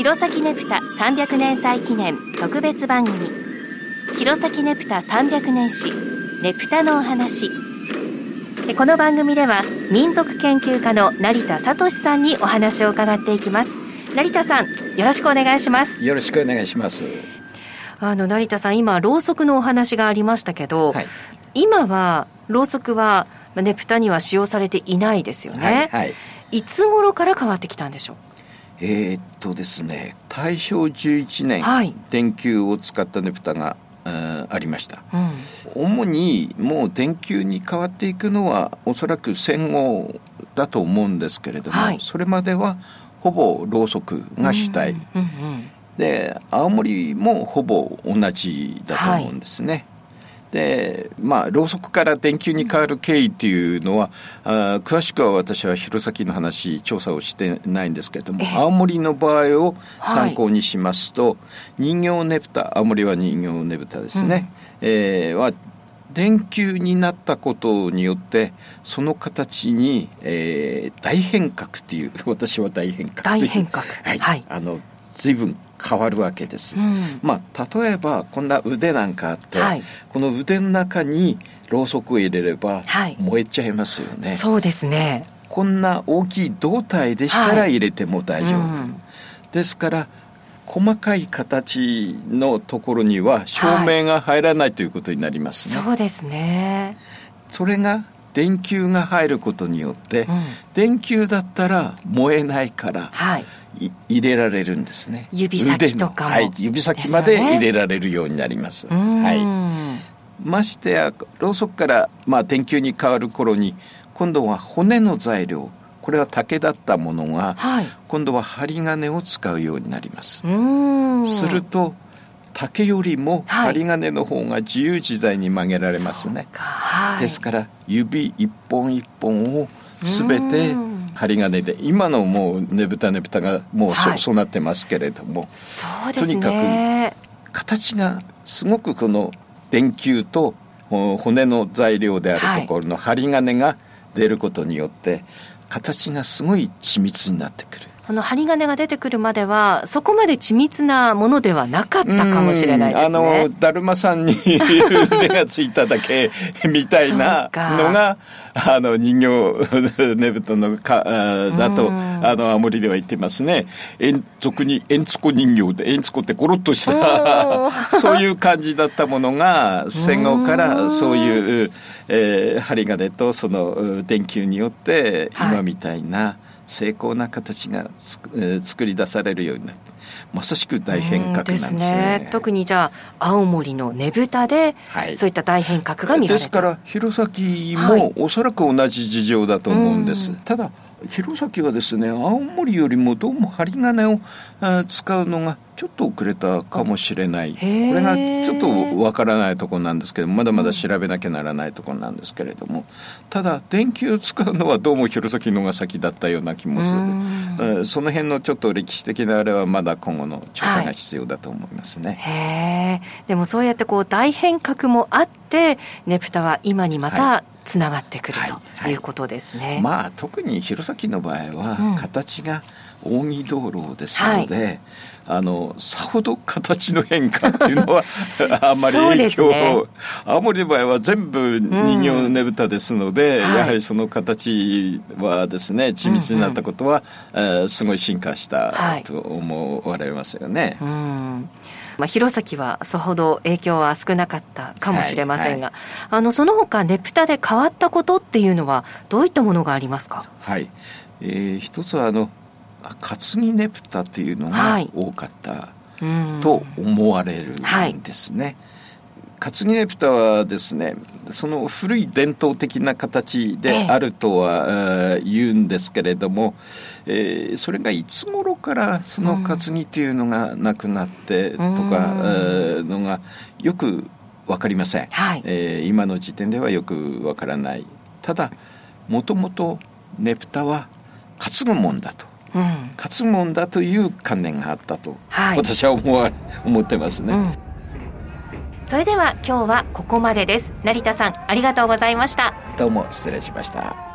弘前ねぷた300年祭記念特別番組弘前ねぷた300年史ねぷたのお話この番組では民族研究家の成田聡さんにお話を伺っていきます。成田さんよろしくお願いします。よろしくお願いします。あの成田さん今ろうそくのお話がありましたけど、はい、今はろうそくはねぷたには使用されていないですよね、はい、はい、いつ頃から変わってきたんでしょう？えー、っとですね大正11年、はい、電球を使ったねぷたがありました、うん、主にもう電球に変わっていくのはおそらく戦後だと思うんですけれども、はい、それまではほぼろうそくが主体、うんうんうん、で青森もほぼ同じだと思うんですね、でまあろうそくから電球に変わる経緯っていうのはあ詳しくは私は弘前の話調査をしてないんですけれども青森の場合を参考にしますと、はい、人形ねぶた青森は人形ねぶたですね、うん、えー、は電球になったことによってその形に、えー、大変革っていう 私は大変革大変革。はい、はい、あの随分変わるわけです、うん、まあ例えばこんな腕なんかあって、はい、この腕の中にろうそくを入れれば燃えちゃいますよね、はい、そうですね。こんな大きい胴体でしたら入れても大丈夫、はいうん、ですから細かい形のところには照明が入らないということになりますね、そうですね。それが電球が入ることによって、うん、電球だったら燃えないから、はい、入れられるんですね。指先とかはい、指先まで入れられるようになります、はい、ましてやろうそくから、まあ、電球に変わる頃に今度は骨の材料これは竹だったものが、はい、今度は針金を使うようになります。すると竹よりも針金の方が自由自在に曲げられますね、はい、ですから指一本一本を全て針金で今のもうねぶたねぶたがもうそはい、そうなってますけれども、ね、とにかく形がすごくこの電球と骨の材料であるところの針金が出ることによって形がすごい緻密になってくる。あの針金が出てくるまではそこまで緻密なものではなかったかもしれないですね。あのだるまさんに 腕がついただけみたいなのがあの人形ねぶたのかだとあの青森では言ってますね。円俗に円つこ人形で円つこってゴロッとした そういう感じだったものが戦後からそういう、えー、針金とその電球によって今みたいな、はい精巧な形が、えー、作り出されるようになって。まさしく大変革なんですね。ですね。特にじゃあ青森のねぶたで、はい、そういった大変革が見られた。ですから弘前もおそらく同じ事情だと思うんです、はい、ただ弘前はですね青森よりもどうも針金を使うのがちょっと遅れたかもしれない。これがちょっとわからないところなんですけどまだまだ調べなきゃならないところなんですけれども。ただ電球を使うのはどうも弘前のが先だったような気もする。その辺のちょっと歴史的なあれはまだ今後の調査が必要だと思いますね、はい、でもそうやってこう大変革もあってねぷたは今にまたつながってくるとい。うことですね。まあ特に弘前の場合は形が扇道路ですので、うんはい、あのさほど形の変化っていうのは あんまり影響を、ね、青森の場合は全部人形ねぶたですので、うん、やはりその形はですね緻密になったことは、うんうん、すごい進化したと思われますよね。うん。まあ、弘前はそほど影響は少なかったかもしれませんが、はいはい、あのその他ねぷたで変わったことっていうのはどういったものがありますか？はい、えー、一つはあの担ぎねぷたっていうのが多かったと思われるんですね。はい担ぎねぷたはですねその古い伝統的な形であるとは、え言うんですけれども、えー、それがいつ頃からその担ぎというのがなくなってとか、うん、のがよく分かりません、はい、えー、今の時点ではよく分からない。ただもともとねぷたは担ぐもんだと。うん、勝つもんだという観念があったと、はい、私は思わ思ってますね、うん、それでは今日はここまでです。成田さんありがとうございました。どうも失礼しました